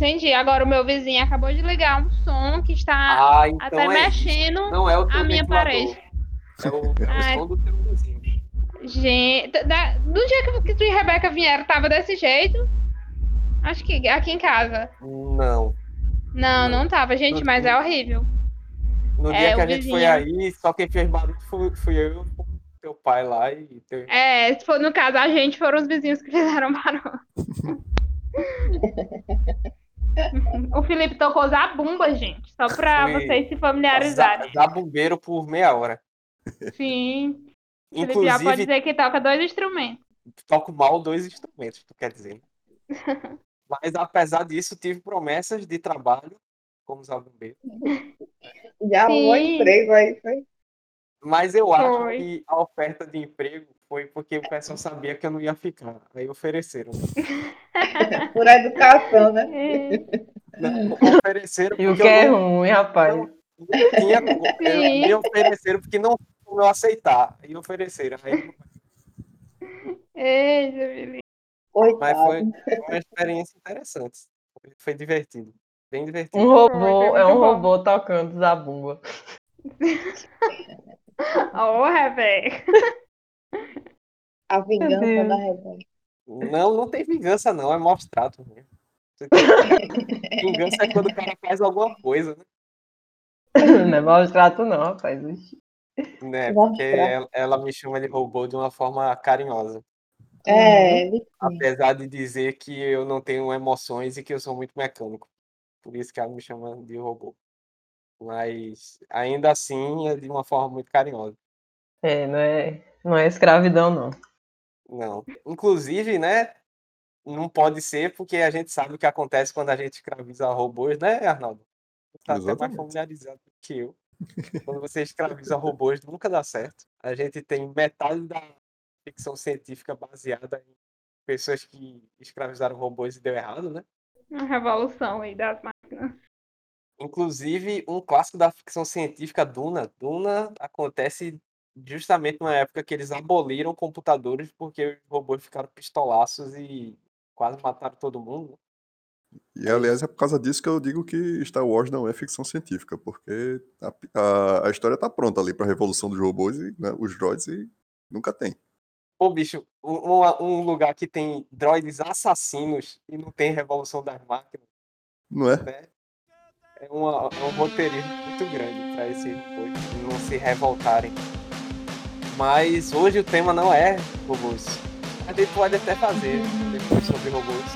Entendi. Agora o meu vizinho acabou de ligar um som que está Ah, então até é mexendo. isso. Não é o teu a minha parede. É o, é o Ai. som do teu vizinho. Gente, da- do dia que, que tu e Rebeca vieram, tava desse jeito? Acho que aqui em casa. Não. Não, não tava, gente, mas é horrível. No É, dia que o a gente foi vizinho. aí, só quem fez barulho fui, fui eu e o teu pai lá e teu... É, se for no caso a gente, foram os vizinhos que fizeram barulho. o Felipe tocou zabumba, gente, só pra Foi vocês se familiarizarem. Dá bombeiro por meia hora. Sim. O Felipe já pode Inclusive, dizer que toca dois instrumentos. toco mal dois instrumentos, tu quer dizer. Mas apesar disso, tive promessas de trabalho como zabumbeiro. Já arrumou emprego aí, foi? Mas eu acho Foi. que a oferta de emprego foi porque o pessoal sabia que eu não ia ficar. Aí ofereceram. Por educação, né? Não, ofereceram E o que é não, ruim, rapaz? não tinha. Eu- Sim. Me ofereceram porque não como eu aceitar. E ofereceram. Aí, Ei, mas foi uma experiência interessante. Foi- divertido. Bem divertido. Um robô, é um bom. robô tocando zabumba. Ô, Rebeca. A vingança da Rebeca. Não, não tem vingança, não. É maus tratos mesmo. Tem- Vingança é quando o cara faz alguma coisa, né? Não é mau trato, não, rapaz. Né? Maus Porque ela, ela me chama de robô de uma forma carinhosa. É, ele Apesar de dizer que eu não tenho emoções e que eu sou muito mecânico. Por isso que ela me chama de robô. Mas ainda assim é de uma forma muito carinhosa. É, não é, não é escravidão, não. Não. Inclusive, né? Não pode ser porque a gente sabe o que acontece quando a gente escraviza robôs, né, Arnaldo? Você tá até mais Exatamente. familiarizado que eu. Quando você escraviza robôs, nunca dá certo. A gente tem metade da ficção científica baseada em pessoas que escravizaram robôs e deu errado, né? Uma revolução aí das máquinas. Inclusive, um clássico da ficção científica, Duna. Duna acontece justamente numa época que eles aboliram computadores porque os robôs ficaram pistolaços e quase mataram todo mundo. E aliás, é por causa disso que eu digo que Star Wars não é ficção científica, porque a, a, a história tá pronta ali pra revolução dos robôs e né, os droids e nunca tem. Pô, bicho, um, um- lugar que tem droids assassinos e não tem revolução das máquinas, Não é? né? É, uma- é um roteirismo muito grande para esses robôs não se revoltarem. Mas hoje o tema não é robôs. A gente pode até fazer depois sobre robôs.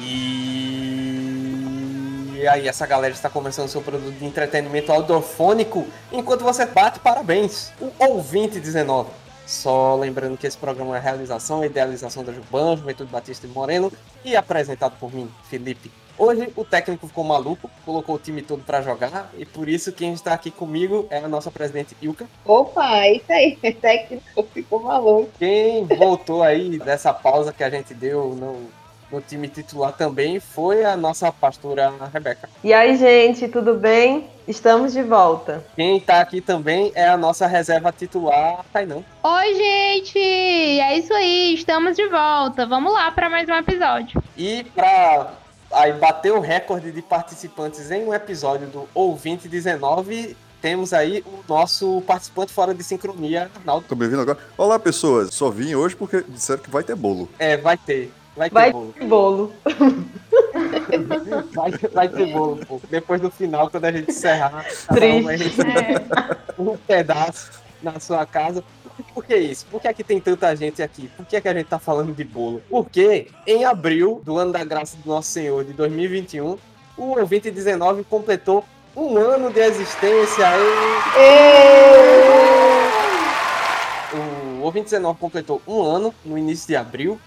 E aí, essa galera está começando seu produto de entretenimento audiofônico enquanto você bate parabéns. O ouvinte 19. Só lembrando que esse programa é realização e idealização da Juban, Juventude Batista de Moreno e apresentado por mim, Felipe. Hoje o técnico ficou maluco, colocou o time todo para jogar e por isso quem está aqui comigo é a nossa presidente Ilka. Opa, isso aí, técnico ficou maluco. Quem voltou aí dessa pausa que a gente deu no, no time titular também foi a nossa pastora Rebeca. E aí, gente, tudo bem? Estamos de volta. Quem tá aqui também é a nossa reserva titular, Tainan. Oi, gente! É isso aí, estamos de volta. Vamos lá para mais um episódio. E para aí bater o recorde de participantes em um episódio do Ouvinte 19, temos aí o nosso participante fora de sincronia, Arnaldo. Tô me ouvindo agora? Olá, pessoas. Só vim hoje porque disseram que vai ter bolo. É, vai ter. Vai ter Vai bolo. ter bolo. Vai, vai ter bolo, pô. Depois do final, quando a gente encerrar, um Triste. É, um pedaço na sua casa. Por que isso? Por que, é que tem tanta gente aqui? Por que, é que a gente tá falando de bolo? Porque em abril do ano da graça do Nosso Senhor de 2021, o ouvinte 19 completou um ano de existência. O ouvinte 19 completou um ano no início de abril,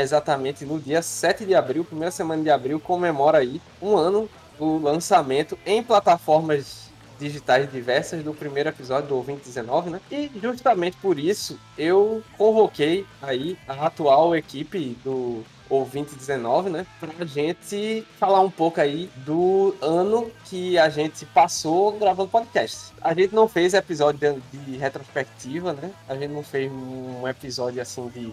exatamente no dia 7 de abril, primeira semana de abril, comemora aí um ano do lançamento em plataformas digitais diversas do primeiro episódio do Ouvinte 19, né? E justamente por isso eu convoquei aí a atual equipe do ouvinte 19, né? Pra gente falar um pouco aí do ano que a gente passou gravando podcast. A gente não fez episódio de, de retrospectiva, né? A gente não fez um episódio assim de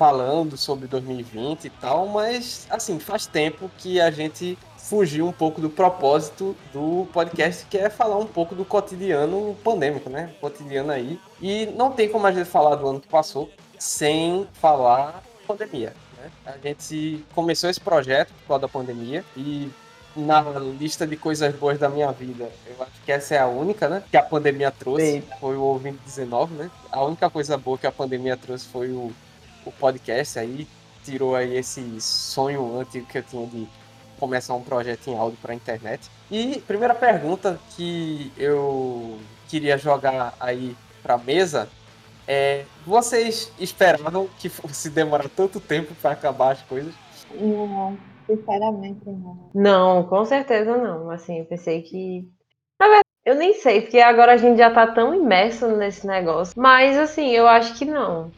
falando sobre 2020 e tal, mas assim, faz tempo que a gente fugiu um pouco do propósito do podcast, que é falar um pouco do cotidiano pandêmico, né? Cotidiano aí. E não tem como a gente falar do ano que passou sem falar pandemia. Né? A gente começou esse projeto por causa da pandemia e na lista de coisas boas da minha vida, eu acho que essa é a única, né? Que a pandemia trouxe, Eita. foi o ouvinte 19, né? A única coisa boa que a pandemia trouxe foi o, o podcast aí, tirou aí esse sonho antigo que eu tinha de começar um projeto em áudio para internet. E primeira pergunta que eu queria jogar aí para mesa é: vocês esperavam que fosse demorar tanto tempo para acabar as coisas? Não, sinceramente não. Não, com certeza não. Assim, eu pensei que. Na verdade, eu nem sei, porque agora a gente já tá tão imerso nesse negócio. Mas, assim, eu acho que não.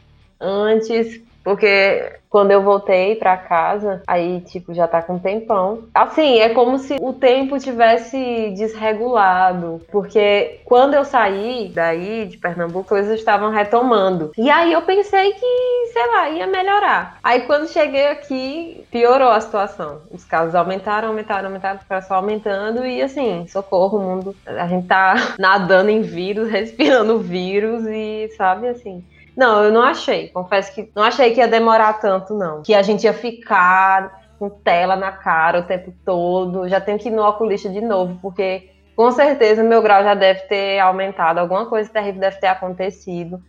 Antes, porque quando eu voltei pra casa, aí, tipo, já tá com um tempão. Assim, é como se o tempo tivesse desregulado. Porque quando eu saí daí, de Pernambuco, coisas estavam retomando. E aí eu pensei que, sei lá, ia melhorar. Aí quando cheguei aqui, piorou a situação. Os casos aumentaram, aumentaram, aumentaram, ficaram só aumentando. E assim, socorro, mundo. A gente tá nadando em vírus, respirando vírus e, sabe, assim. Não, eu não achei. Confesso que não achei que ia demorar tanto, não. Que a gente ia ficar com tela na cara o tempo todo. Já tenho que ir no oculista de novo, porque com certeza meu grau já deve ter aumentado. Alguma coisa terrível deve ter acontecido.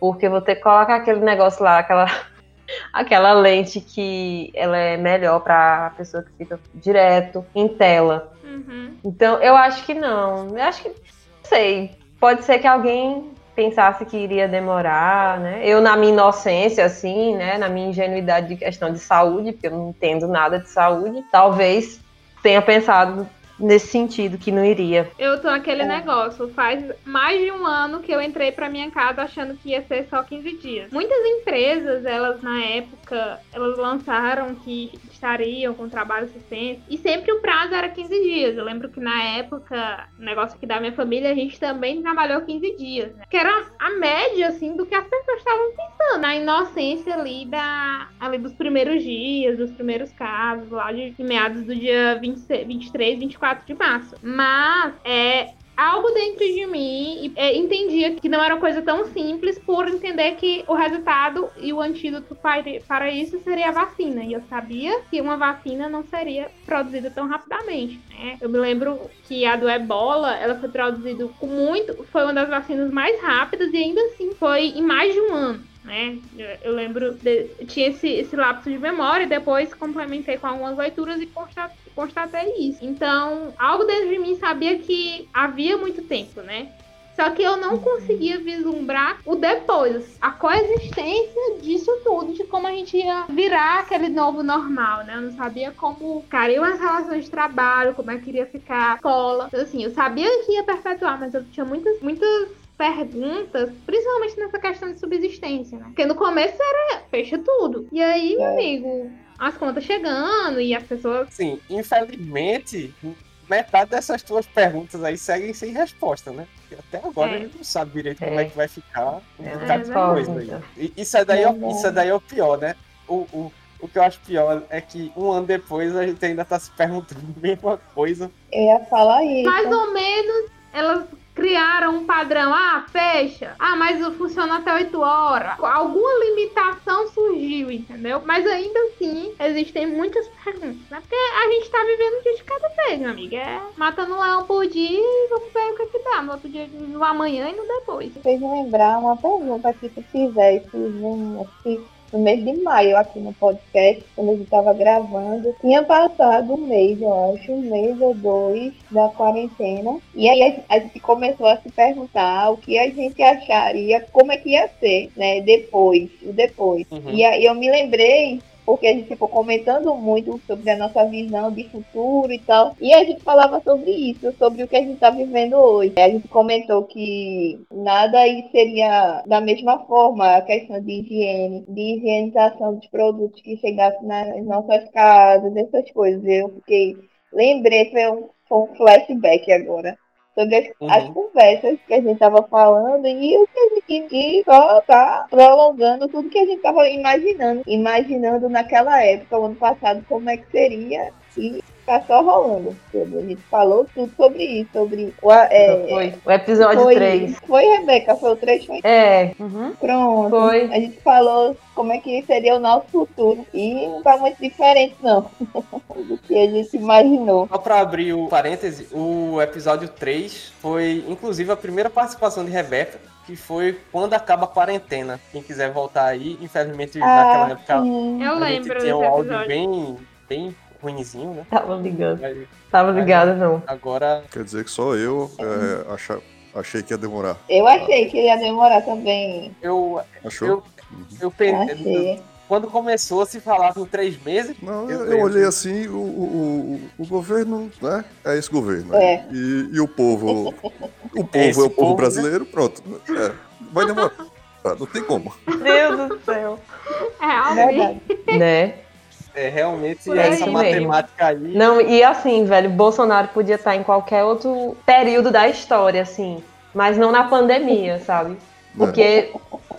Porque eu vou ter que colocar aquele negócio lá, aquela, aquela lente que ela é melhor para a pessoa que fica direto em tela. Uhum. Então, eu acho que não. Eu acho que, não sei. Pode ser que alguém pensasse que iria demorar, né? Eu, na minha inocência, assim, né? Na minha ingenuidade de questão de saúde, porque eu não entendo nada de saúde, talvez tenha pensado nesse sentido, que não iria. Eu tô naquele É. negócio. Faz mais de um ano que eu entrei pra minha casa achando que ia ser só 15 dias. Muitas empresas, elas na época, elas lançaram que com trabalho assistente. E sempre o prazo era 15 dias. Eu lembro que na época, o negócio aqui da minha família, a gente também trabalhou 15 dias. Né? Que era a média, assim, do que as pessoas estavam pensando. Na inocência ali, da, ali dos primeiros dias, dos primeiros casos, lá de, meados do dia 26, 23, 24 de março. Mas, é, algo dentro de mim é, entendia que não era coisa tão simples por entender que o resultado e o antídoto para, isso seria a vacina. E eu sabia que uma vacina não seria produzida tão rapidamente. Né? Eu me lembro que a do ebola ela foi produzida com muito. Foi uma das vacinas mais rápidas e ainda assim foi em mais de um ano. Né? Eu, lembro, de, tinha esse, esse lapso de memória depois complementei com algumas leituras e constatei, constatei isso. Então, algo dentro de mim sabia que havia muito tempo, né? Só que eu não conseguia vislumbrar o depois, a coexistência disso tudo, de como a gente ia virar aquele novo normal, né? Eu não sabia como ficariam as relações de trabalho, como é que iria ficar a escola. Então, assim, eu sabia que ia perpetuar, mas eu tinha muitas, muitas perguntas, principalmente nessa questão de subsistência, né? Porque no começo era fecha tudo. E aí, meu amigo, as contas chegando e as pessoas. Sim, infelizmente, metade dessas tuas perguntas aí seguem sem resposta, né? Porque até agora É. a gente não sabe direito É. como é que vai ficar É, coisa aí. E Isso é daí, é o- Verdade. isso é daí é o pior, né? O, o, o que eu acho pior é que um ano depois a gente ainda tá se perguntando a mesma coisa. Eu ia falar isso. Mais ou menos elas criaram um padrão. Ah, fecha. Ah, mas funciona até 8 horas. Alguma limitação surgiu, entendeu? Mas ainda assim, existem muitas perguntas, né? Porque a gente tá vivendo um dia de cada vez, meu amigo. É matando um leão por dia e vamos ver o que, que dá. No outro dia, no amanhã e no depois. fez me lembrar uma pergunta que tu fizesse no, acho que no mês de maio aqui no podcast, quando a gente estava gravando. Tinha passado um mês, eu acho, um mês ou dois da quarentena. E aí a, gente começou a se perguntar o que a gente acharia, como é que ia ser, né? Depois, o depois. Uhum. E aí eu me lembrei porque a gente ficou comentando muito sobre a nossa visão de futuro e tal. E a gente falava sobre isso, sobre o que a gente está vivendo hoje. A gente comentou que nada aí seria da mesma forma a questão de higiene, de higienização dos produtos que chegassem nas nossas casas, essas coisas. Eu fiquei, lembrei, foi um, foi um flashback agora sobre as, Uhum. as conversas que a gente estava falando e o que a gente e só tá prolongando tudo que a gente estava imaginando, imaginando naquela época, o ano passado, como é que seria e tá só rolando tudo. A gente falou tudo sobre isso, sobre o, é, Foi. O episódio foi, 3. foi, Rebeca, foi o 3, foi É. Uhum. pronto. Foi. A gente falou como é que seria o nosso futuro e não tá muito diferente não do que a gente imaginou. Só pra abrir o parêntese, o episódio 3 foi, inclusive, a primeira participação de Rebeca, que foi quando acaba a quarentena. Quem quiser voltar aí, infelizmente naquela Ah, época sim. Eu lembro tinha um desse áudio episódio. bem, bem ruinzinho, né? Tava ligando. Mas Tava ligado, não. agora Quer dizer que só eu é, acha- achei que ia demorar. Eu achei que ia demorar também. eu, Achou? Eu- eu pensei. Quando começou a se falar com três meses, Não, Eu eu, olhei assim, o, o, o, o governo, né? É esse governo. né? É. E, e o povo. O povo é, esse o povo povo, né? brasileiro, pronto. É, vai demorar. Tá, Não tem como. Deus do céu. Realmente. Verdade. Né? É, realmente Por essa aí mesmo. matemática aí. Não, e assim, velho, Bolsonaro podia estar em qualquer outro período da história, assim. Mas não na pandemia, sabe? Porque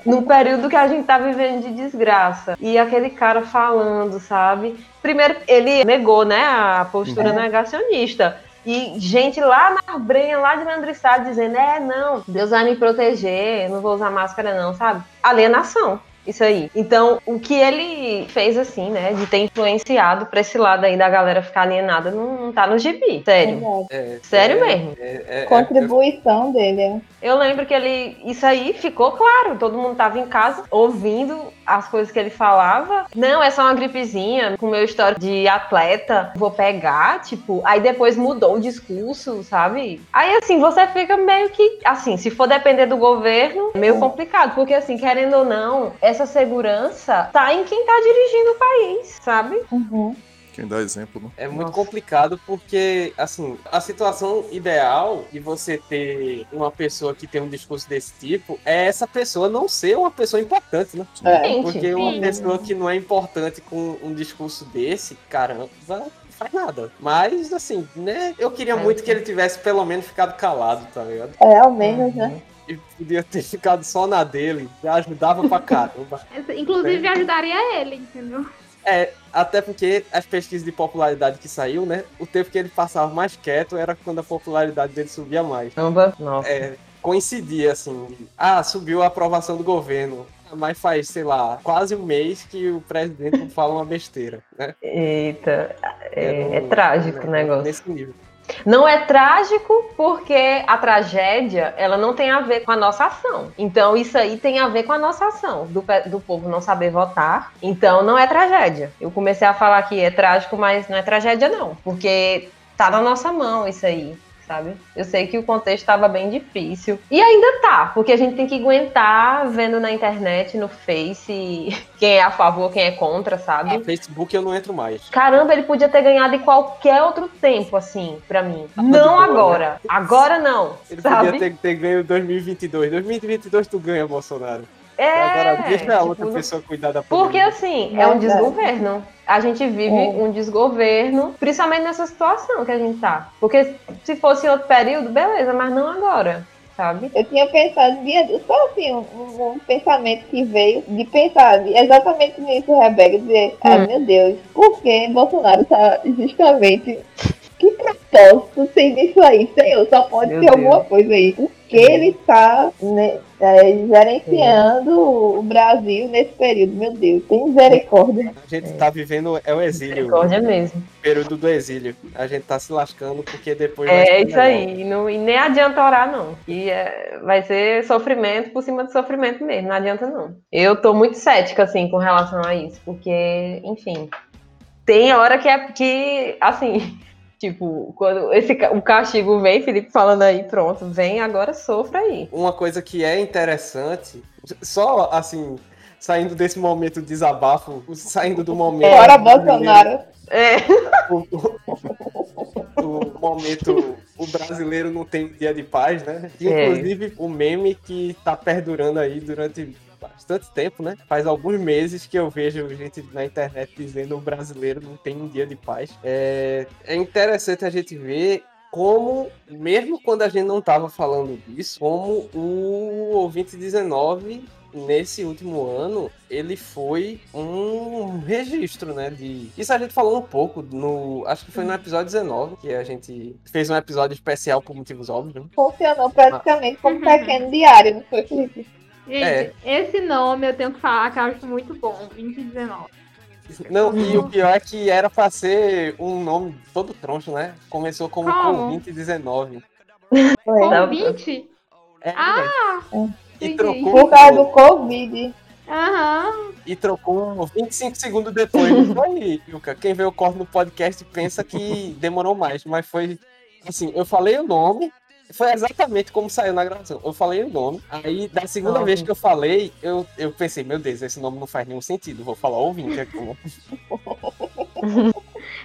no período que a gente tá vivendo de desgraça. E aquele cara falando, sabe? Primeiro, ele negou, né, a postura Uhum. negacionista. E gente lá na brenha, lá de Landrissá, dizendo: é, não, Deus vai me proteger, não vou usar máscara, não, sabe? Alienação. Isso aí. Então, o que ele fez, assim, né, de ter influenciado pra esse lado aí da galera ficar alienada, não, não tá no gibi. Sério. Verdade. É, Sério é, mesmo. é- é- Contribuição dele. é. Eu lembro que ele. Isso aí ficou claro. Todo mundo tava em casa ouvindo as coisas que ele falava. Não, é só uma gripezinha. Com meu histórico de atleta, vou pegar. Tipo, aí depois mudou o discurso, sabe? Aí assim, você fica meio que. Assim, se for depender do governo, é meio complicado. Porque, assim, querendo ou não, essa segurança tá em quem tá dirigindo o país, sabe? Uhum. Quem dá exemplo, né? É muito Nossa. complicado porque, assim, a situação ideal de você ter uma pessoa que tem um discurso desse tipo é essa pessoa não ser uma pessoa importante, né? É. Porque uma pessoa que não é importante com um discurso desse, caramba, não faz nada. Mas, assim, né? Eu queria É. muito que ele tivesse pelo menos ficado calado, tá ligado? É, ao menos, né? E podia ter ficado só na dele, já ajudava pra caramba. Inclusive ajudaria ele, entendeu? É, até porque as pesquisas de popularidade que saiu, né? O tempo que ele passava mais quieto era quando a popularidade dele subia mais. Caramba. Nossa. É, coincidia, assim. Ah, subiu a aprovação do governo. Mas faz, sei lá, quase um mês que o presidente não fala uma besteira, né? Eita. É, no- é trágico o né, negócio. Nesse nível. Não é trágico porque a tragédia ela não tem a ver com a nossa ação. Então isso aí tem a ver com a nossa ação do, do povo não saber votar. Então não é tragédia. Eu comecei a falar que é trágico, mas não é tragédia não, porque tá na nossa mão isso aí. Sabe? Eu sei que o contexto estava bem difícil. E ainda tá, porque a gente tem que aguentar vendo na internet, no Face, quem é a favor, quem é contra, sabe? No Facebook eu não entro mais. Caramba, ele podia ter ganhado em qualquer outro tempo, assim, pra mim. De não boa, agora. né? Agora não. Ele sabe? podia ter, ter ganho 2022. 2022 tu ganha, Bolsonaro. É. Agora deixa a tipo, outra não- pessoa cuidar da Porque pandemia. assim, é um Verdade. desgoverno. A gente vive É. um desgoverno, principalmente nessa situação que a gente tá. Porque se fosse em outro período, beleza, mas não agora, sabe? Eu tinha pensado, só assim, um, um- pensamento que veio de pensar exatamente nisso, Rebeca, dizer, ah, Hum. meu Deus, por que Bolsonaro tá justamente. Que propósito tem nisso aí, Senhor? Só pode Meu ter alguma coisa aí. Que ele tá né, é, gerenciando o Brasil nesse período? Meu Deus, tem misericórdia. A gente tá vivendo, é o exílio, Misericórdia mesmo. o período do exílio. A gente tá se lascando porque depois vai É isso aí. E, não- e nem adianta orar, não. E é, vai ser sofrimento por cima de sofrimento mesmo. Não adianta, não. Eu tô muito cética, assim, com relação a isso. Porque, enfim. Tem hora que é que, assim. Tipo, quando esse, o castigo vem, Felipe falando aí, pronto, vem, agora sofra aí. Uma coisa que é interessante, só assim, saindo desse momento de desabafo, saindo do momento. Fora Bolsonaro. É. O, o- o momento. O brasileiro não tem dia de paz, né? É. Inclusive, o meme que tá perdurando aí durante bastante tempo, né? Faz alguns meses que eu vejo gente na internet dizendo o brasileiro não tem um dia de paz. É, é interessante a gente ver como, mesmo quando a gente não tava falando disso, como o ouvinte 19 nesse último ano, ele foi um registro, né? De... Isso a gente falou um pouco no. Acho que foi no episódio 19, que a gente fez um episódio especial por motivos óbvios. né? Funcionou praticamente como Uhum. pequeno diário, não foi, Felipe? Gente, É. esse nome eu tenho que falar que eu acho muito bom, 2019. Não, e o pior é que era pra ser um nome todo troncho, né? Começou como Como? Convite19. Foi. Não. Convite? É, Ah, e trocou, Por causa do Covid. Aham. e trocou 25 segundos depois. Não foi, Yuka? Quem vê o corte no podcast pensa que demorou mais, mas foi assim, eu falei o nome, foi exatamente como saiu na gravação. Eu falei o nome, aí da segunda Ah, vez que eu falei, eu, eu pensei, meu Deus, esse nome não faz nenhum sentido, vou falar ouvinte aqui.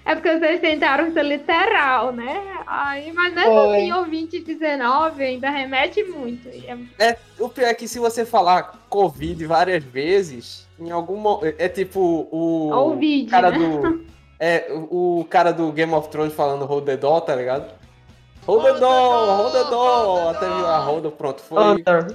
É porque vocês tentaram ser literal, né? Aí, mas mesmo Foi. assim, o 2019 ainda remete muito. É- É, o pior é que se você falar Covid várias vezes, em algum momento. É tipo o. Ou vídeo, cara né? do. É, o o cara do Game of Thrones falando Hold the Door, tá ligado? Hold the door, hold the door, até virar Hold, pronto. Foi Outra.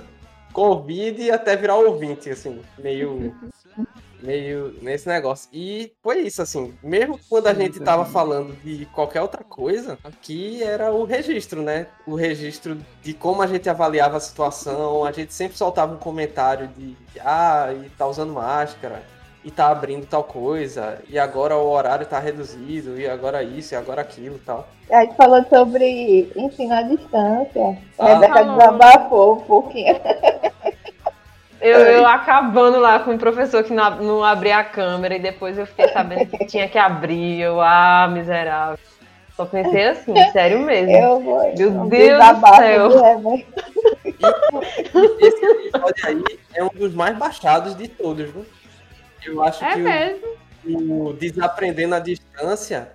Covid e até virar ouvinte, assim, meio. meio nesse negócio. E foi isso, assim, mesmo quando a gente tava falando de qualquer outra coisa, aqui era o registro, né? O registro de como a gente avaliava a situação, a gente sempre soltava um comentário de, ah, e tá usando máscara, e tá abrindo tal coisa, e agora o horário tá reduzido, e agora isso, e agora aquilo e tal. A gente falou sobre ensino à distância. A Ah. Rebeca desabafou um pouquinho. Eu, eu acabando lá com o professor que não, não abria a câmera e depois eu fiquei sabendo que tinha que abrir. Eu, ah, miserável. Só pensei assim, sério mesmo. Eu vou. Meu Deus do céu. esse episódio aí é um dos mais baixados de todos, viu? Eu acho É que o- mesmo. o Desaprendendo à Distância,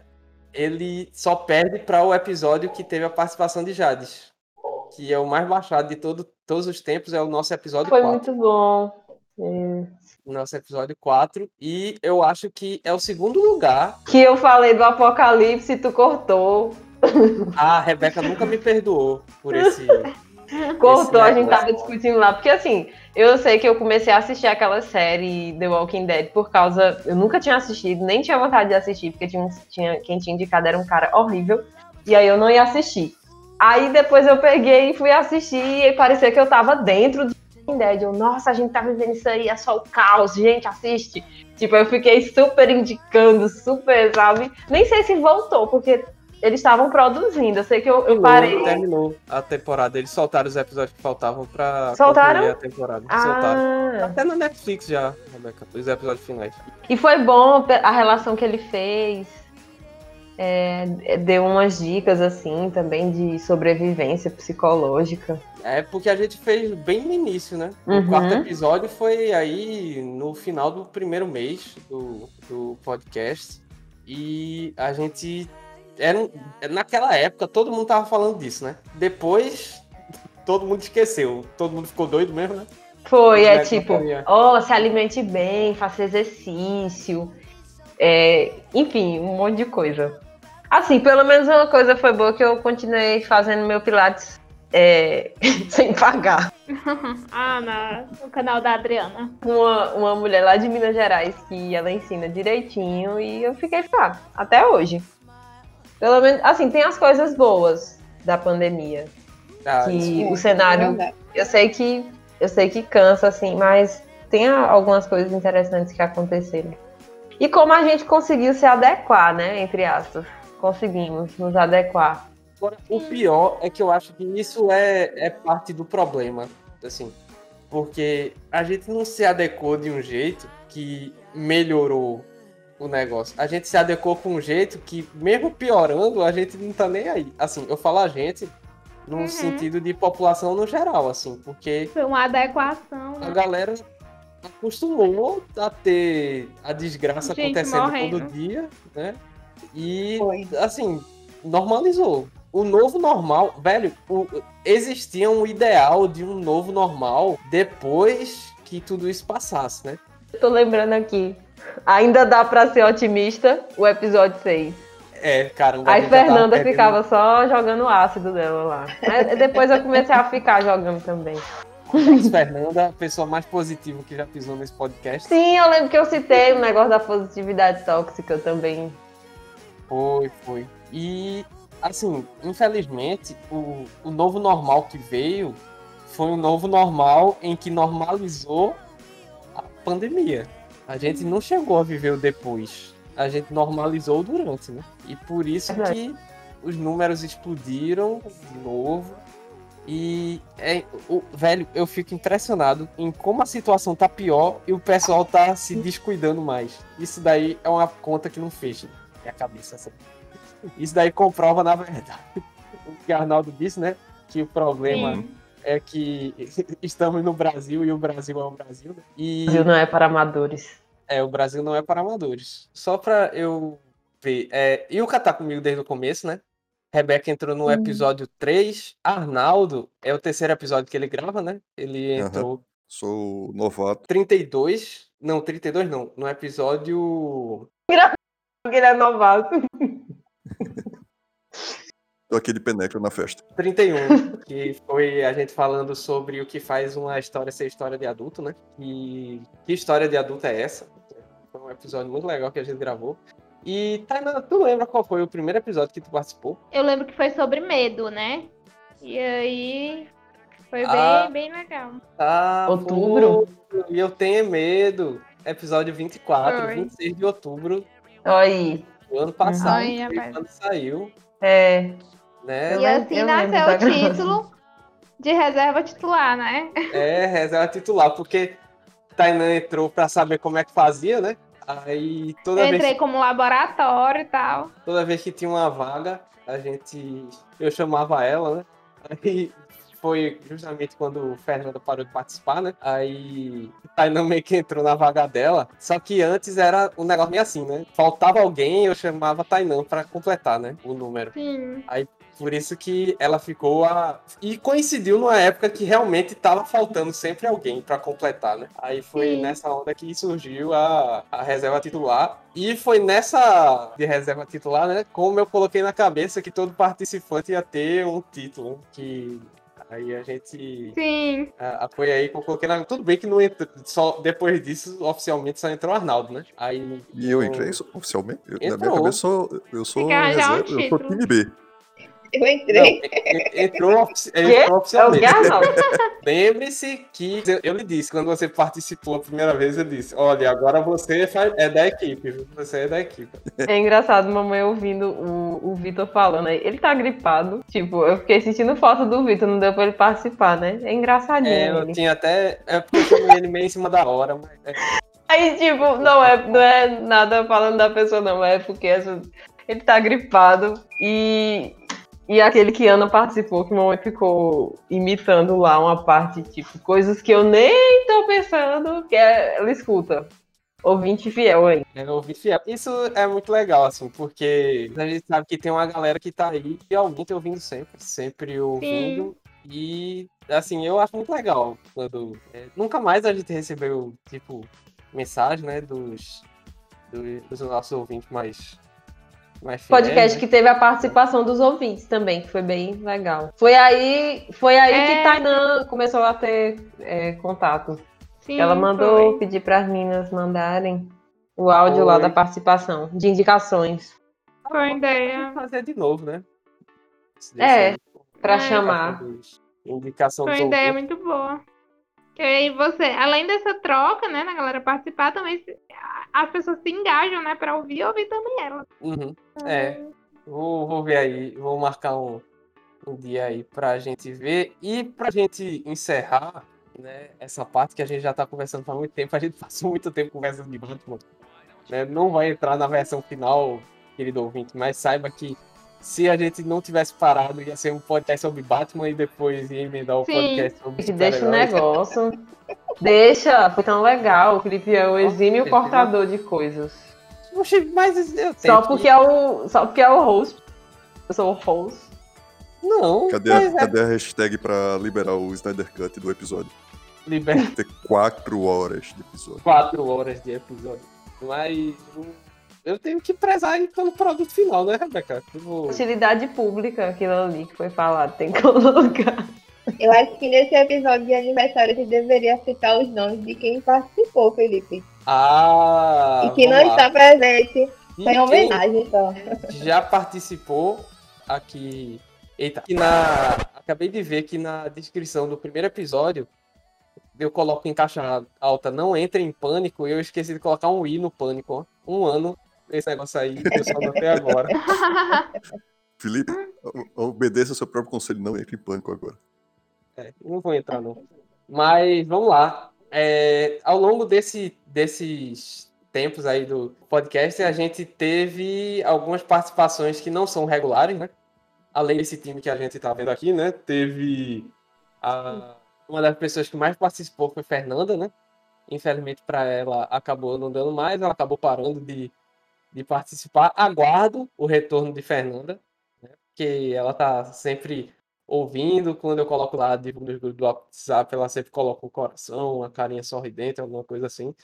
ele só perde para o episódio que teve a participação de Jades. Que é o mais baixado de todo, todos os tempos, é o nosso episódio Foi 4. muito bom. O nosso episódio 4. E eu acho que é o segundo lugar. Que eu falei do apocalipse e tu cortou. A Rebeca nunca me perdoou por esse. Cortou, a gente tava discutindo lá. Porque assim, eu sei que eu comecei a assistir aquela série The Walking Dead por causa. Eu nunca tinha assistido, nem tinha vontade de assistir, porque tinha, tinha, quem tinha indicado era um cara horrível. E aí eu não ia assistir. Aí depois eu peguei e fui assistir e parecia que eu tava dentro do Walking Dead. Eu, nossa, a gente tá vivendo isso aí, é só o caos, gente, assiste. Tipo, eu fiquei super indicando, super, sabe? Nem sei se voltou, porque eles estavam produzindo. Eu sei que eu, eu parei. Terminou a temporada. Eles soltaram os episódios que faltavam pra Soltaram? a temporada. Soltaram. Ah, Até na Netflix já, Rebeca, os episódios finais. e foi bom a relação que ele fez. É, deu umas dicas assim também de sobrevivência psicológica. É porque a gente fez bem no início, né? O Uhum. quarto episódio foi aí no final do primeiro mês do, do podcast. E a gente. Era um- naquela época todo mundo tava falando disso, né? Depois todo mundo esqueceu. Todo mundo ficou doido mesmo, né? Foi, é tipo, ó, se alimente bem, faça exercício, é, enfim, um monte de coisa. Assim, pelo menos uma coisa foi boa que eu continuei fazendo meu Pilates é, sem pagar. ah, na, no canal da Adriana. Uma, uma mulher lá de Minas Gerais que ela ensina direitinho e eu fiquei fraca, até hoje. Pelo menos, assim, tem as coisas boas da pandemia. Ah, que o cenário Verdade. Eu sei que eu sei que cansa, assim, mas tem algumas coisas interessantes que aconteceram. E como a gente conseguiu se adequar, né? Entre aspas. Conseguimos nos adequar. Agora, o pior é que eu acho que isso é, é parte do problema, assim. Porque a gente não se adequou de um jeito que melhorou o negócio. A gente se adequou com um jeito que, mesmo piorando, a gente não tá nem aí. Assim, eu falo a gente no Uhum. sentido de população no geral, assim, porque Foi uma adequação. a né? galera acostumou a ter a desgraça Gente acontecendo morrendo. todo dia, né? E Foi. assim, normalizou. O novo normal, velho, o- existia um ideal de um novo normal depois que tudo isso passasse, né? Eu tô lembrando aqui. Ainda dá pra ser otimista, o episódio 6. É, caramba. Aí tava Fernanda ficava só jogando o ácido dela lá. Mas depois eu comecei a ficar jogando também. Mas Fernanda, a pessoa mais positiva que já pisou nesse podcast. Sim, eu lembro que eu citei o negócio da positividade tóxica também. Foi, foi. E, assim, infelizmente, o, o novo normal que veio foi um novo normal em que normalizou a pandemia. A gente não chegou a viver o depois. A gente normalizou o durante, né? E por isso Verdade. que os números explodiram de novo. E, é, o, velho, eu fico impressionado em como a situação tá pior e o pessoal tá se descuidando mais. Isso daí é uma conta que não fecha na minha cabeça. assim. Isso daí comprova, na verdade, o que Arnaldo disse, né? Que o problema Sim. É que estamos no Brasil e o Brasil é o Brasil. Né? E O Brasil não é para amadores. é, o Brasil não é para amadores. Só pra eu ver. É, Ilka tá comigo desde o começo, né? Rebeca entrou no Uhum. episódio 3. Arnaldo é o terceiro episódio que ele grava, né? Ele entrou Sou novato. 32. Não, 32 não. No episódio. Porque ele é novato. Aqui de penetra na festa. 31, que foi a gente falando sobre o que faz uma história ser história de adulto, né? E que história de adulto é essa? Foi um episódio muito legal que a gente gravou. E, Tainá, tu lembra qual foi o primeiro episódio que tu participou? Eu lembro que foi sobre medo, né? E aí foi Ah. bem, bem legal. Ah, Outubro? E eu tenho medo. Episódio 24, Foi. 26 de outubro aí. do ano passado. Rapaz. quando saiu, É. né? E assim nasceu o título de reserva titular, né? É, reserva titular, porque Tainan entrou pra saber como é que fazia, né? Aí toda Eu vez entrei como laboratório e tal. toda vez que tinha uma vaga, a gente. Eu chamava ela, né? Aí foi justamente quando o Fernando parou de participar, né? Aí o Tainan meio que entrou na vaga dela. Só que antes era um negócio meio assim, né? Faltava alguém, eu chamava Tainan pra completar, né? O número. Sim. Por isso que ela ficou a. E coincidiu numa época que realmente tava faltando sempre alguém pra completar, né? Aí foi Sim. nessa onda que surgiu a, a reserva titular. E foi nessa de reserva titular, né? Como eu coloquei na cabeça que todo participante ia ter um título. Que aí a gente. Sim. foi aí que eu coloquei na. Tudo bem que não entrou. Só depois disso, oficialmente, só entrou o Arnaldo, né? Aí. E eu entrei isso oficialmente? Eu- na minha cabeça, eu sou, eu sou, um reserva, eu sou time B. Eu Não, entrei. en- entrou, entrou É oficialmente. Arnaldo? Lembre-se que eu, eu lhe disse, quando você participou a primeira vez, eu disse: olha, agora você é da equipe, viu? você é da equipe. É engraçado, mamãe ouvindo o, o Vitor falando aí. Ele tá gripado. Tipo, eu fiquei sentindo falta do Vitor, não deu pra ele participar, né? É engraçadinho É, eu ele. tinha até. É porque eu chamei ele meio em cima da hora, mas. é, Aí, tipo, não é, não é nada falando da pessoa, não. É porque essa- ele tá gripado e. E aquele que Ana participou, que mamãe ficou imitando lá uma parte, tipo, coisas que eu nem tô pensando, que é, ela escuta. Ouvinte fiel aí. É, eu ouvi fiel. Isso é muito legal, assim, porque a gente sabe que tem uma galera que tá aí realmente ouvindo sempre, sempre ouvindo. E, assim, eu acho muito legal quando. é, nunca mais a gente recebeu, tipo, mensagem, né, dos, dos, dos nossos ouvintes mais. Fiéis, Podcast né? que teve a participação dos ouvintes também, que foi bem legal. Foi aí, foi aí É. que Tainan começou a ter é, contato. Sim. Ela mandou foi. pedir para as meninas mandarem o áudio lá Foi. da participação, de indicações, Foi uma ideia. fazer de novo, né? É, para É. chamar. Indicação Foi uma ideia ouvintes. muito boa. Que aí você, além dessa troca, né, na galera participar, também as pessoas se engajam, né, pra ouvir e ouvir também ela. Uhum. É, vou, vou ver aí, vou marcar um, um dia aí pra gente ver. E pra gente encerrar, né, essa parte que a gente já tá conversando faz muito tempo, a gente passou muito tempo conversando de Batman, né, não vai entrar na versão final, querido ouvinte, mas saiba que se a gente não tivesse parado, ia ser um podcast sobre Batman e depois ia emendar o Sim. podcast sobre Que deixa o negócio. Deixa, foi tão legal. O Felipe é o exímio Ele portador de coisas. Oxe, Mas eu Só porque, é o, só porque é o host. Eu sou o host. Não, Cadê a, é cadê a hashtag pra liberar o Snyder Cut do episódio? libera Ter quatro horas de episódio. quatro horas de episódio. Mas hum, eu tenho que prezar aí pelo produto final, né, Rebeca? Tipo, Utilidade pública, aquilo ali que foi falado, tem que colocar. Eu acho que nesse episódio de aniversário a gente deveria citar os nomes de quem participou, Felipe. ah, e que não lá. está presente. E Sem quem homenagem, então. já participou aqui. Eita, aqui na. Acabei de ver que na descrição do primeiro episódio eu coloco em caixa alta, não entre em pânico, e eu esqueci de colocar um i no pânico, ó. Um ano esse negócio aí, eu só notei agora. Felipe, o- obedeça ao seu próprio conselho, não entre em pânico agora. É, não vou entrar, não. Mas vamos lá. É, ao longo desse, desses tempos aí do podcast, a gente teve algumas participações que não são regulares, né? Além desse time que a gente tá vendo aqui, né? Teve a, uma das pessoas que mais participou foi Fernanda, né? Infelizmente para ela acabou não dando mais, ela acabou parando de, de participar. Aguardo o retorno de Fernanda, né? Porque ela tá sempre ouvindo, quando eu coloco lá de do WhatsApp, ela sempre coloca um coração, uma carinha sorridente, alguma coisa assim.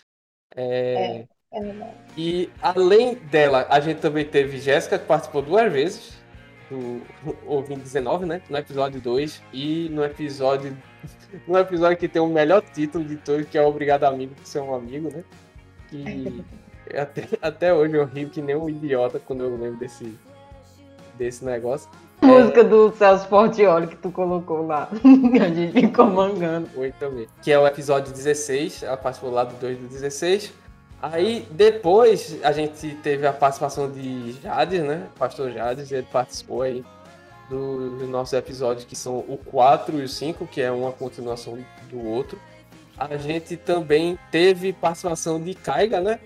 É, É verdade. E além dela, a gente também teve Jéssica, que participou duas vezes do Ouvinte 19, né? No episódio 2 e no episódio. No episódio que tem o melhor título de todos, que é Obrigado Amigo por ser um amigo, né? Que até, até hoje eu rio que nem um idiota quando eu lembro desse, desse negócio. Música do Celso Portioli que tu colocou lá. a gente ficou mangando. Foi também. Que é o episódio 16, ela participou lá do 2 do 16. Aí depois a gente teve a participação de Jades, né? Pastor Jades, ele participou aí do, do nosso episódio, que são o 4 e o 5, que é uma continuação do outro. A gente também teve participação de Caiga, né?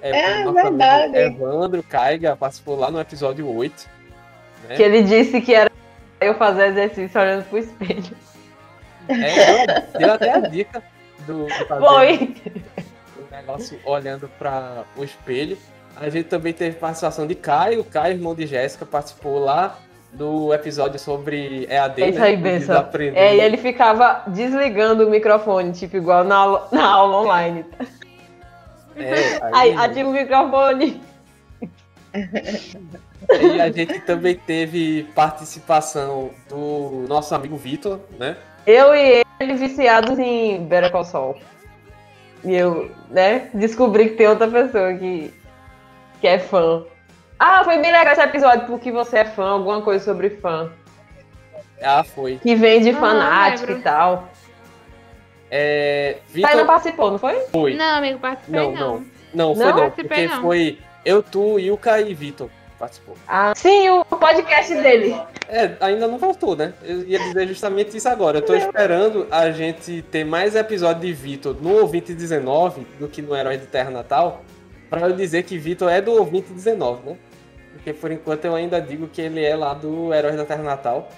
É amigo verdade. Evandro Caiga participou lá no episódio 8. né? Que ele disse que era eu fazer exercício olhando pro espelho. É, deu, até a dica do, do fazer o negócio olhando para o espelho. A gente também teve participação de Caio, Caio, irmão de Jéssica, participou lá do episódio sobre EAD, É isso né? aí, desaprender. É, e ele ficava desligando o microfone, tipo, igual na aula, na aula online. É, Aí, aí, ativa o microfone. e a gente também teve participação do nosso amigo Vitor, né? Eu e ele viciados em Better Call Saul. E eu, né, descobri que tem outra pessoa que, que é fã. Ah, foi bem legal esse episódio porque você é fã, alguma coisa sobre fã. Ah, foi. Que vem de Ah, fanático e tal. É, Tá, não Vitor participou, não foi? foi. Não, amigo, participei Não, não. não. Não, foi Não? não, porque não. foi eu, tu, Ilka e Vitor participou. Ah, sim, o podcast dele. É, ainda não voltou, né? Eu ia dizer justamente isso agora. Eu tô esperando a gente ter mais episódio de Vitor no Ouvinte 19 do que no Herói de Terra Natal, pra eu dizer que Vitor é do Ouvinte 19, né? Porque por enquanto eu ainda digo que ele é lá do Herói da Terra Natal.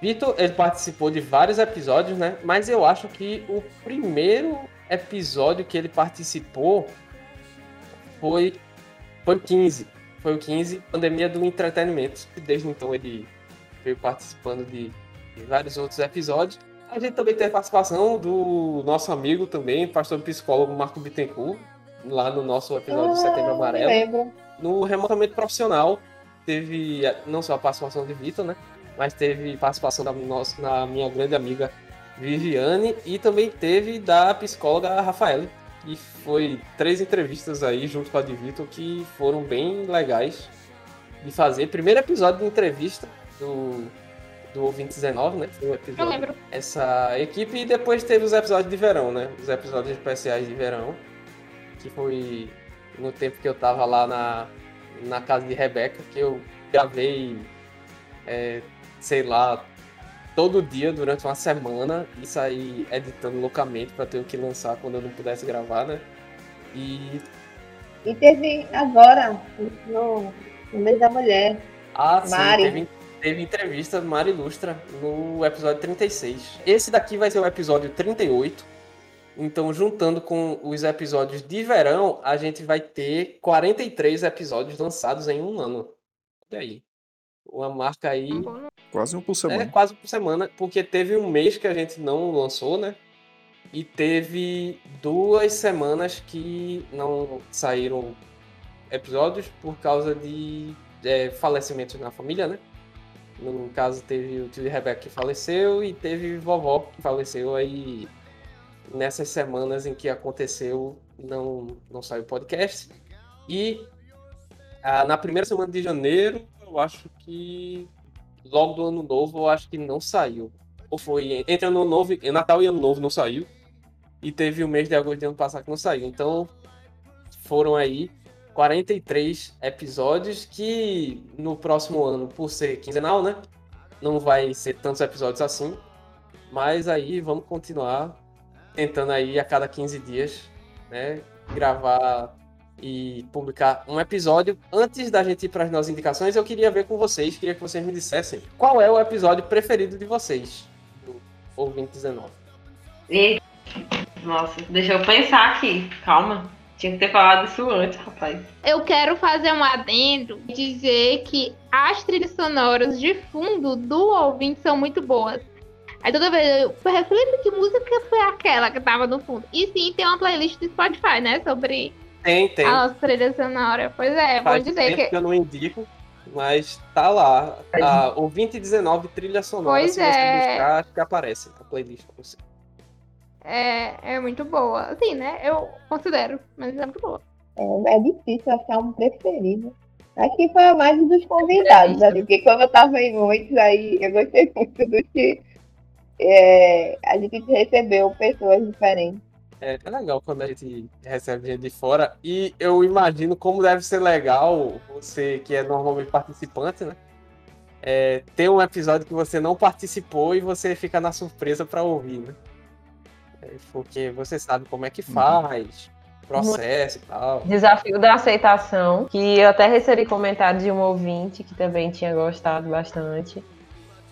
Vitor, ele participou de vários episódios, né? Mas eu acho que o primeiro episódio que ele participou foi, foi o 15. Foi o 15, Pandemia do Entretenimento. E desde então ele veio participando de, de vários outros episódios. A gente também teve participação do nosso amigo também, pastor psicólogo Marco Bittencourt, lá no nosso episódio de Setembro Ah, Amarelo. No remotamente profissional, teve eh, não só a participação de Vitor, né? Mas teve participação da nossa, na minha grande amiga Viviane e também teve da psicóloga Rafaela. E foi três entrevistas aí junto com a de Vitor que foram bem legais de fazer. Primeiro episódio de entrevista do, do Ouvinte 19, né? Foi Eu episódio lembro. essa equipe e depois teve os episódios de verão, né? Os episódios especiais de verão, que foi no tempo que eu tava lá na, na casa de Rebeca, que eu gravei, é, sei lá, todo dia durante uma semana e saí editando loucamente para ter o que lançar quando eu não pudesse gravar, né? E E teve agora, no, no mês da mulher. Ah, sim, Mari. teve, teve entrevista Mari Ilustra no episódio 36. Esse daqui vai ser o episódio 38. Então, juntando com os episódios de verão, a gente vai ter 43 episódios lançados em um ano. Olha aí. Uma marca aí. Quase um por semana. É, quase por semana, porque teve um mês que a gente não lançou, né? E teve duas semanas que não saíram episódios por causa de é, falecimentos na família, né? No caso, teve o tio de Rebeca que faleceu e teve vovó que faleceu aí nessas semanas em que aconteceu, não, não saiu podcast. E ah, na primeira semana de janeiro, eu acho que logo do ano novo, eu acho que não saiu. Ou foi entre ano novo, Natal e ano novo não saiu. E teve o mês de agosto de ano passado que não saiu. Então foram aí 43 episódios que no próximo ano, por ser quinzenal, né? Não vai ser tantos episódios assim. Mas aí vamos continuar tentando aí a cada 15 dias, né? Gravar e publicar um episódio. Antes da gente ir para as nossas indicações, eu queria ver com vocês, queria que vocês me dissessem qual é o episódio preferido de vocês do Ouvinte 19. E... Nossa, deixa eu pensar aqui. Calma. Tinha que ter falado isso antes, rapaz. Eu quero fazer um adendo e dizer que as trilhas sonoras de fundo do ouvinte são muito boas. Aí toda vez eu reflito que música foi aquela que tava no fundo. E sim, tem uma playlist do Spotify, né? Sobre Tem, tem. a nossa trilha sonora. Pois é, vou Faz dizer tempo que. que eu não indico, mas tá lá. A, o 2019 trilha sonora. Pois se é. você buscar, acho que aparece a playlist pra você. É, é muito boa. Assim, né? Eu considero, mas é muito boa. É, é difícil achar um preferido. Aqui foi a mais dos convidados, ali, porque como eu tava em muitos, aí eu gostei muito do que é, a gente recebeu pessoas diferentes. É, é legal quando a gente recebe gente de fora. E eu imagino como deve ser legal você, que é normalmente participante, né? É, ter um episódio que você não participou e você fica na surpresa pra ouvir, né? É, porque você sabe como é que faz, processo e tal. Desafio da aceitação, que eu até recebi comentário de um ouvinte que também tinha gostado bastante.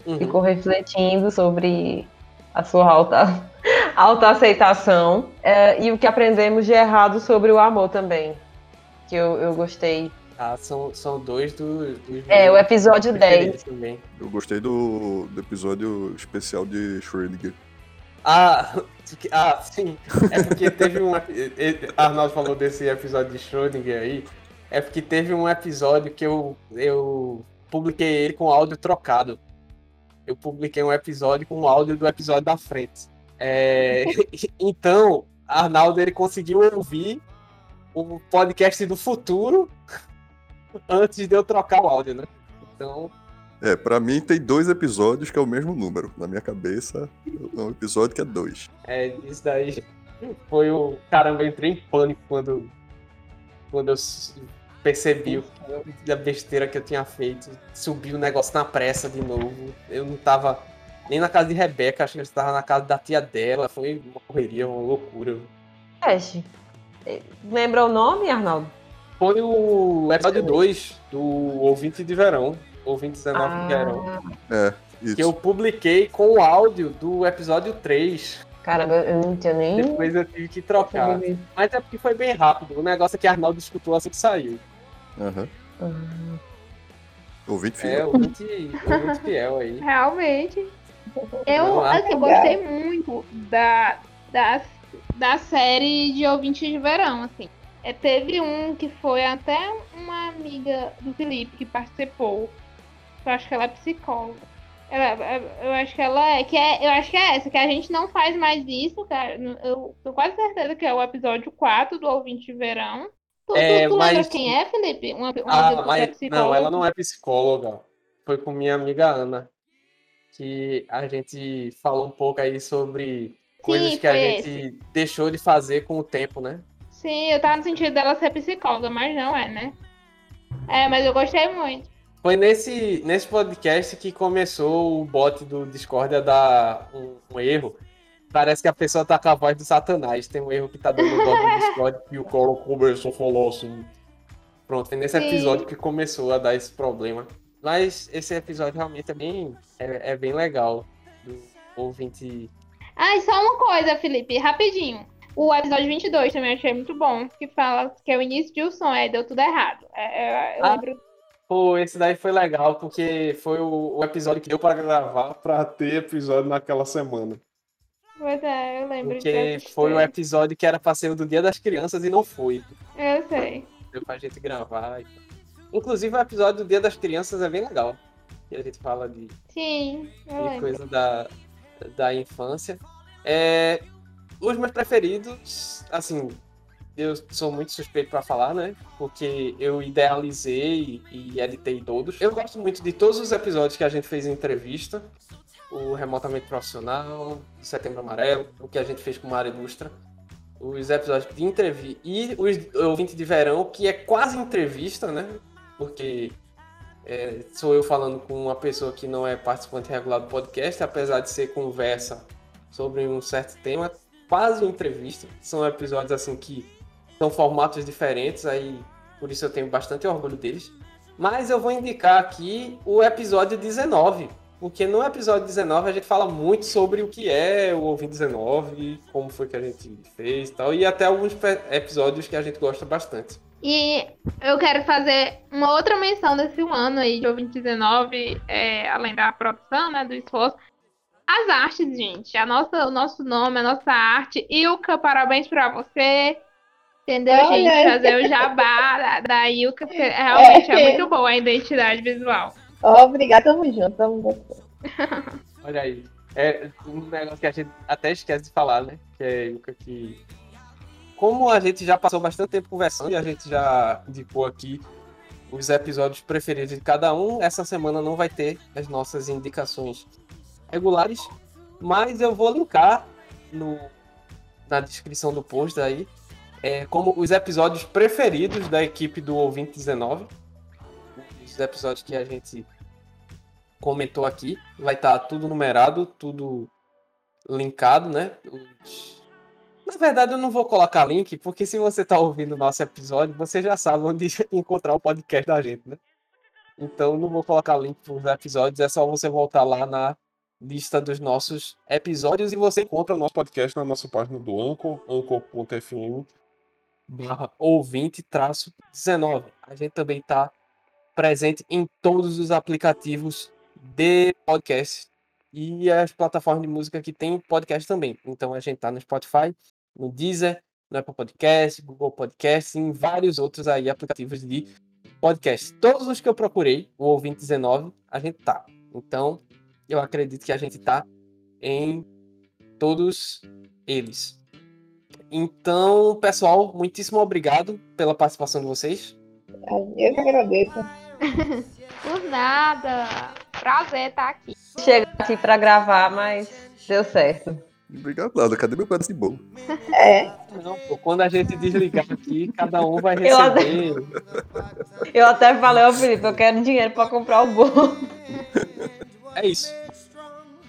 Uhum. Ficou refletindo sobre a sua alta, alta aceitação é, e o que aprendemos de errado sobre o amor também. Que eu, eu gostei. Ah, são, são dois do- dos. É, o episódio 10. preferidos Também. Eu gostei do, do episódio especial de Schrödinger. Ah, que- ah, sim. É porque teve um. Arnaldo falou desse episódio de Schrödinger aí. É porque teve um episódio que eu, eu publiquei ele com áudio trocado. Eu publiquei um episódio com o áudio do episódio da frente. É, então, Arnaldo ele conseguiu ouvir o podcast do futuro antes de eu trocar o áudio, né? Então, É, pra mim tem dois episódios que é o mesmo número. Na minha cabeça, é um episódio que é dois. É, isso daí foi o. Caramba, eu entrei em pânico quando, quando eu percebi o que- da besteira que eu tinha feito. Subi o negócio na pressa de novo. Eu não tava nem na casa de Rebeca, acho que eu estava na casa da tia dela. Foi uma correria, uma loucura. Teste. Eh, Lembra o nome, Arnaldo? Foi o episódio 2 do Ouvinte de Verão. Ouvinte 19 de Verão. É, isso. Que eu publiquei com o áudio do episódio 3. Caramba, eu não tinha nem. Depois eu tive que trocar. Mas é porque foi bem rápido. O negócio é que Arnaldo escutou assim que saiu. Aham. Ah, Ouvinte É, fiel. ouvinte, ouvinte fiel aí. Realmente. Eu, assim, eu gostei muito da, da, da série de ouvintes de verão, assim. É, teve um que foi até uma amiga do Felipe que participou. Eu acho que ela é psicóloga. Ela- eu acho que ela é, que é. Eu acho que é essa, que a gente não faz mais isso, cara. Eu tô quase certeza que é o episódio 4 do Ouvinte de Verão. Tu, tu- É, tu lembra mas- quem é, Felipe? Uma, uma Ah, é mas não, ela não é psicóloga. Foi com minha amiga Ana. Que a gente falou um pouco aí sobre coisas que a gente deixou de fazer com o tempo, né? Sim, eu tava no sentido dela ser psicóloga, mas não é, né? É, mas eu gostei muito. Foi nesse, nesse podcast que começou o bot do Discord a dar um, um erro. Parece que a pessoa tá com a voz do Satanás. Tem um erro que tá dando no bot do Discord e o começou a falar assim. Pronto, foi nesse Sim. episódio que começou a dar esse problema. Mas esse episódio realmente é bem, é, é bem legal. Do ouvinte. Ah, e só uma coisa, Felipe, rapidinho. O episódio 22 também achei muito bom, que fala que é o início de um som, aí deu tudo errado. É, é, eu Ah. lembro. Pô, esse daí foi legal, porque foi o, o episódio que deu pra gravar pra ter episódio naquela semana. Pois é, eu lembro Porque de foi o episódio que era pra ser o do Dia das Crianças e não foi. Eu sei. Deu pra gente gravar. e tal. Inclusive o episódio do Dia das Crianças é bem legal. Que a gente fala de, Sim, eu de coisa da, da infância. É, os meus preferidos, assim, eu sou muito suspeito pra falar, né? Porque eu idealizei e editei todos. Eu gosto muito de todos os episódios que a gente fez em entrevista. O Remotamente Profissional, Setembro Amarelo, o que a gente fez com Mário Ilustra. Os episódios de entrevista e os ouvinte de verão, que é quase entrevista, né? Porque é, sou eu falando com uma pessoa que não é participante regular do podcast, apesar de ser conversa sobre um certo tema, quase entrevista. São episódios assim que são formatos diferentes, aí por isso eu tenho bastante orgulho deles. Mas eu vou indicar aqui o episódio 19, porque no episódio 19 a gente fala muito sobre o que é o Ouvir 19, como foi que a gente fez e tal, e até alguns episódios que a gente gosta bastante. E eu quero fazer uma outra menção desse ano aí, de 2019, é, além da produção, né, do esforço. As artes, gente. A nossa, o nosso nome, a nossa arte. Ilka, parabéns pra você. Entendeu, Olha gente? Fazer o jabá da, da Ilka. porque Realmente é. É. muito boa a identidade visual. Obrigada, tamo junto, tamo junto. Olha aí. É um negócio que a gente até esquece de falar, né? Que é Yuka que. Como a gente já passou bastante tempo conversando e a gente já indicou aqui os episódios preferidos de cada um, essa semana não vai ter as nossas indicações regulares, mas eu vou linkar no, na descrição do post aí é, como os episódios preferidos da equipe do Ouvinte 19. Os episódios que a gente comentou aqui. Vai estar tudo numerado, tudo linkado, né? Na verdade, eu não vou colocar link, porque se você está ouvindo o nosso episódio, você já sabe onde encontrar o podcast da gente, né? Então, não vou colocar link para os episódios, é só você voltar lá na lista dos nossos episódios e você encontra o nosso podcast na nossa página do Anchor, anchor.fm barra ouvinte traço 19. A gente também está presente em todos os aplicativos de podcast e as plataformas de música que tem podcast também. Então a gente tá no Spotify, no Deezer, no Apple Podcast, Google Podcast e em vários outros aí aplicativos de podcast. Todos os que eu procurei, o ouvinte 19, a gente tá. Então, eu acredito que a gente tá em todos eles. Então, pessoal, muitíssimo obrigado pela participação de vocês. Eu que agradeço. Por nada. Prazer estar aqui. Chega aqui pra gravar, mas deu certo. Obrigado, nada. Cadê meu pedaço de bolo? É, Não, pô, quando a gente desligar aqui, cada um vai Eu adoro. receber. Eu até falei, ô Felipe, eu quero dinheiro pra comprar o bolo. É isso.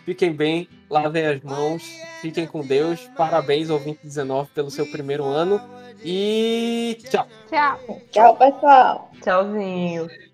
Fiquem bem, lavem as mãos, fiquem com Deus. Parabéns ao 2019 pelo seu primeiro ano. E tchau. Tchau. tchau, pessoal. Tchauzinho.